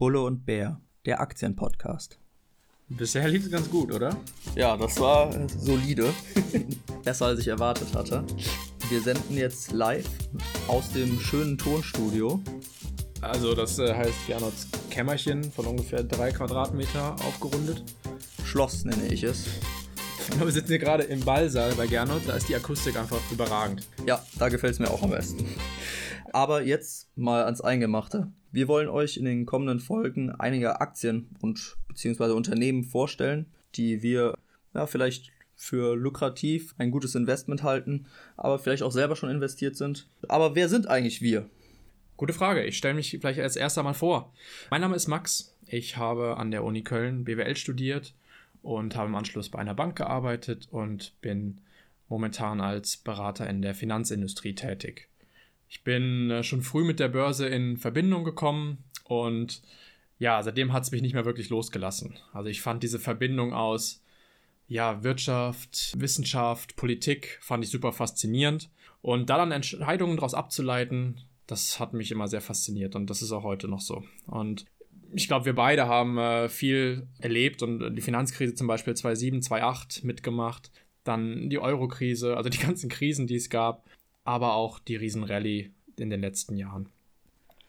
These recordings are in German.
Bulle und Bär, der Aktienpodcast. Bisher lief es ganz gut, oder? Ja, das war solide. Besser als ich erwartet hatte. Wir senden jetzt live aus dem schönen Tonstudio. Also, das äh, heißt Gernots Kämmerchen von ungefähr drei Quadratmeter aufgerundet. Schloss nenne ich es. Wir sitzen hier gerade im Ballsaal bei Gernot, da ist die Akustik einfach überragend. Ja, da gefällt es mir auch am besten. Aber jetzt mal ans Eingemachte. Wir wollen euch in den kommenden Folgen einige Aktien und beziehungsweise Unternehmen vorstellen, die wir ja, vielleicht für lukrativ ein gutes Investment halten, aber vielleicht auch selber schon investiert sind. Aber wer sind eigentlich wir? Gute Frage. Ich stelle mich vielleicht als erster mal vor. Mein Name ist Max. Ich habe an der Uni Köln BWL studiert und habe im Anschluss bei einer Bank gearbeitet und bin momentan als Berater in der Finanzindustrie tätig. Ich bin äh, schon früh mit der Börse in Verbindung gekommen und ja, seitdem hat es mich nicht mehr wirklich losgelassen. Also ich fand diese Verbindung aus ja, Wirtschaft, Wissenschaft, Politik fand ich super faszinierend und da dann Entscheidungen daraus abzuleiten, das hat mich immer sehr fasziniert und das ist auch heute noch so. Und ich glaube, wir beide haben äh, viel erlebt und die Finanzkrise zum Beispiel 2007, 2008 mitgemacht, dann die Euro-Krise, also die ganzen Krisen, die es gab, aber auch die Riesenrallye in den letzten Jahren.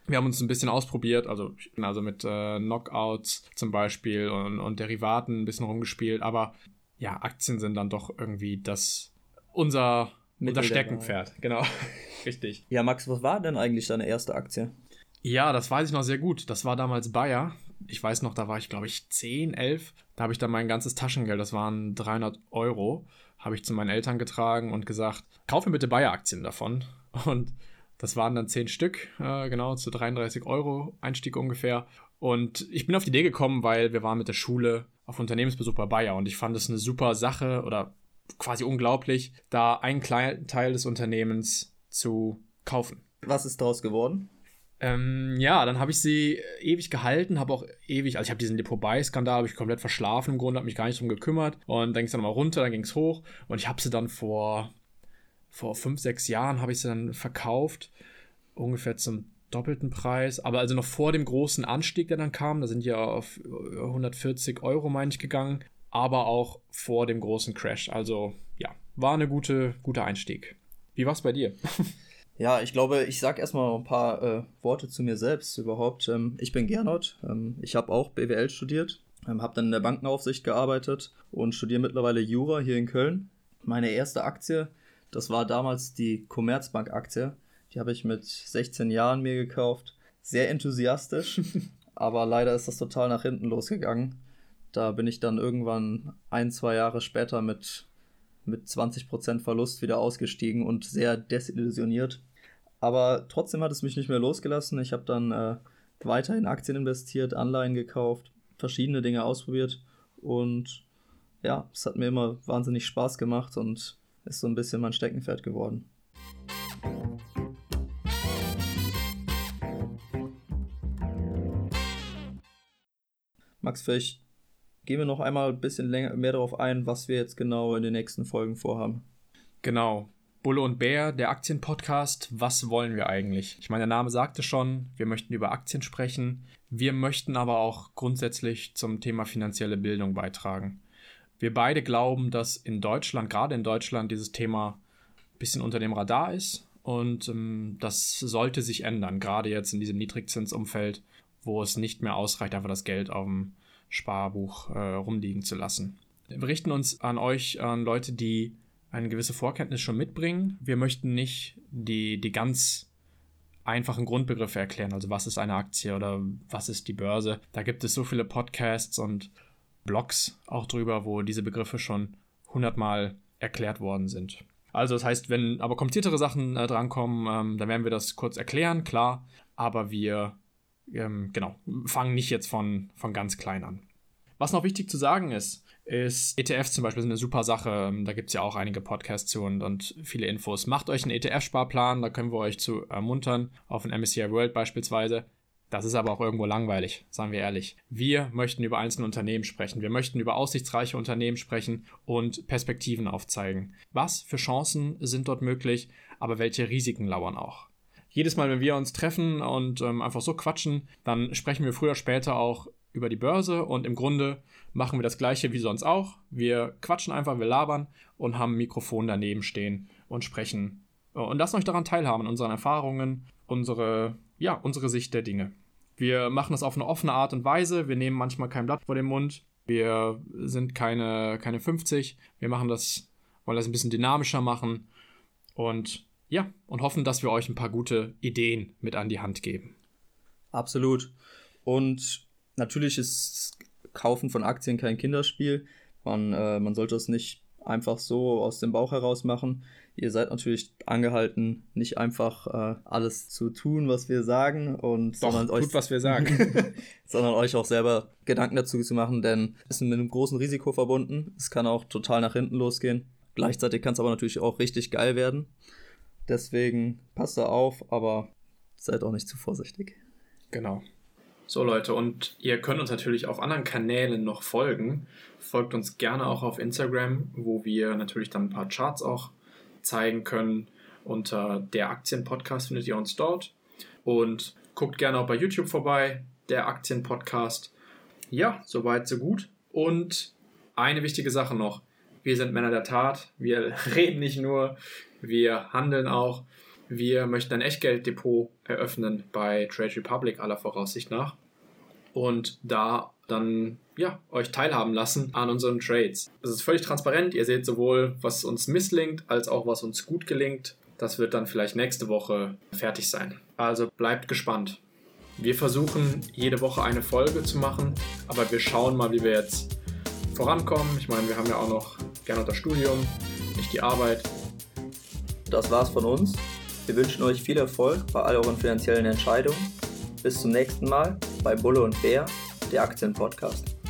Wir haben uns ein bisschen ausprobiert, also, also mit äh, Knockouts zum Beispiel und, und Derivaten ein bisschen rumgespielt, aber ja, Aktien sind dann doch irgendwie das unser, unser Steckenpferd. Genau, richtig. Ja, Max, was war denn eigentlich deine erste Aktie? Ja, das weiß ich noch sehr gut. Das war damals Bayer. Ich weiß noch, da war ich, glaube ich, 10, 11. Da habe ich dann mein ganzes Taschengeld, das waren 300 Euro, habe ich zu meinen Eltern getragen und gesagt, kauf mir bitte Bayer-Aktien davon. Und das waren dann 10 Stück, äh, genau, zu 33 Euro Einstieg ungefähr. Und ich bin auf die Idee gekommen, weil wir waren mit der Schule auf Unternehmensbesuch bei Bayer und ich fand es eine super Sache oder quasi unglaublich, da einen kleinen Teil des Unternehmens zu kaufen. Was ist daraus geworden? Ähm, ja, dann habe ich sie ewig gehalten, habe auch ewig, also ich habe diesen Depot-Buy-Skandal, habe ich komplett verschlafen im Grunde, habe mich gar nicht drum gekümmert und dann ging es dann mal runter, dann ging es hoch und ich habe sie dann vor, vor fünf, sechs Jahren habe ich sie dann verkauft, ungefähr zum doppelten Preis, aber also noch vor dem großen Anstieg, der dann kam, da sind ja auf 140 Euro, meine ich, gegangen, aber auch vor dem großen Crash, also ja, war eine gute, guter Einstieg. Wie war es bei dir? Ja, ich glaube, ich sage erstmal ein paar äh, Worte zu mir selbst überhaupt. Ähm, ich bin Gernot, ähm, ich habe auch BWL studiert, ähm, habe dann in der Bankenaufsicht gearbeitet und studiere mittlerweile Jura hier in Köln. Meine erste Aktie, das war damals die Commerzbank-Aktie. Die habe ich mit 16 Jahren mir gekauft. Sehr enthusiastisch, aber leider ist das total nach hinten losgegangen. Da bin ich dann irgendwann ein, zwei Jahre später mit, mit 20% Verlust wieder ausgestiegen und sehr desillusioniert. Aber trotzdem hat es mich nicht mehr losgelassen. Ich habe dann äh, weiter in Aktien investiert, Anleihen gekauft, verschiedene Dinge ausprobiert und ja, es hat mir immer wahnsinnig Spaß gemacht und ist so ein bisschen mein Steckenpferd geworden. Max, vielleicht gehen wir noch einmal ein bisschen länger, mehr darauf ein, was wir jetzt genau in den nächsten Folgen vorhaben. Genau. Bulle und Bär, der Aktienpodcast. Was wollen wir eigentlich? Ich meine, der Name sagte schon, wir möchten über Aktien sprechen. Wir möchten aber auch grundsätzlich zum Thema finanzielle Bildung beitragen. Wir beide glauben, dass in Deutschland, gerade in Deutschland, dieses Thema ein bisschen unter dem Radar ist und ähm, das sollte sich ändern, gerade jetzt in diesem Niedrigzinsumfeld, wo es nicht mehr ausreicht, einfach das Geld auf dem Sparbuch äh, rumliegen zu lassen. Wir richten uns an euch, an Leute, die eine gewisse Vorkenntnis schon mitbringen. Wir möchten nicht die, die ganz einfachen Grundbegriffe erklären, also was ist eine Aktie oder was ist die Börse. Da gibt es so viele Podcasts und Blogs auch drüber, wo diese Begriffe schon hundertmal erklärt worden sind. Also das heißt, wenn aber kompliziertere Sachen äh, drankommen, ähm, dann werden wir das kurz erklären, klar, aber wir ähm, genau, fangen nicht jetzt von, von ganz klein an. Was noch wichtig zu sagen ist, ist, ETFs zum Beispiel sind eine super Sache. Ähm, da gibt es ja auch einige Podcasts zu und, und viele Infos. Macht euch einen ETF-Sparplan, da können wir euch zu ermuntern, auf ein MSCI World beispielsweise. Das ist aber auch irgendwo langweilig, sagen wir ehrlich. Wir möchten über einzelne Unternehmen sprechen. Wir möchten über aussichtsreiche Unternehmen sprechen und Perspektiven aufzeigen. Was für Chancen sind dort möglich, aber welche Risiken lauern auch? Jedes Mal, wenn wir uns treffen und ähm, einfach so quatschen, dann sprechen wir früher oder später auch über die Börse und im Grunde machen wir das gleiche wie sonst auch. Wir quatschen einfach, wir labern und haben ein Mikrofon daneben stehen und sprechen äh, und lassen euch daran teilhaben, unseren Erfahrungen, unsere, ja, unsere Sicht der Dinge. Wir machen das auf eine offene Art und Weise. Wir nehmen manchmal kein Blatt vor den Mund. Wir sind keine, keine 50. Wir machen das, wollen das ein bisschen dynamischer machen. Und ja, und hoffen, dass wir euch ein paar gute Ideen mit an die Hand geben. Absolut. Und natürlich ist Kaufen von Aktien kein Kinderspiel. Man, äh, man sollte es nicht einfach so aus dem Bauch heraus machen. Ihr seid natürlich angehalten, nicht einfach äh, alles zu tun, was wir sagen, und Doch, sondern euch, tut, was wir sagen, sondern euch auch selber Gedanken dazu zu machen, denn es ist mit einem großen Risiko verbunden. Es kann auch total nach hinten losgehen. Gleichzeitig kann es aber natürlich auch richtig geil werden. Deswegen passt da auf, aber seid auch nicht zu vorsichtig. Genau. So Leute, und ihr könnt uns natürlich auf anderen Kanälen noch folgen. Folgt uns gerne auch auf Instagram, wo wir natürlich dann ein paar Charts auch zeigen können. Unter der Aktienpodcast findet ihr uns dort. Und guckt gerne auch bei YouTube vorbei, der Aktienpodcast. Ja, soweit, so gut. Und eine wichtige Sache noch. Wir sind Männer der Tat. Wir reden nicht nur, wir handeln auch. Wir möchten ein Echtgelddepot eröffnen bei Trade Republic aller Voraussicht nach und da dann ja, euch teilhaben lassen an unseren Trades. Es ist völlig transparent. Ihr seht sowohl, was uns misslingt, als auch was uns gut gelingt. Das wird dann vielleicht nächste Woche fertig sein. Also bleibt gespannt. Wir versuchen jede Woche eine Folge zu machen, aber wir schauen mal, wie wir jetzt vorankommen. Ich meine, wir haben ja auch noch gerne das Studium, nicht die Arbeit. Das war's von uns. Wir wünschen euch viel Erfolg bei all euren finanziellen Entscheidungen. Bis zum nächsten Mal bei Bulle und Bär, der Aktienpodcast.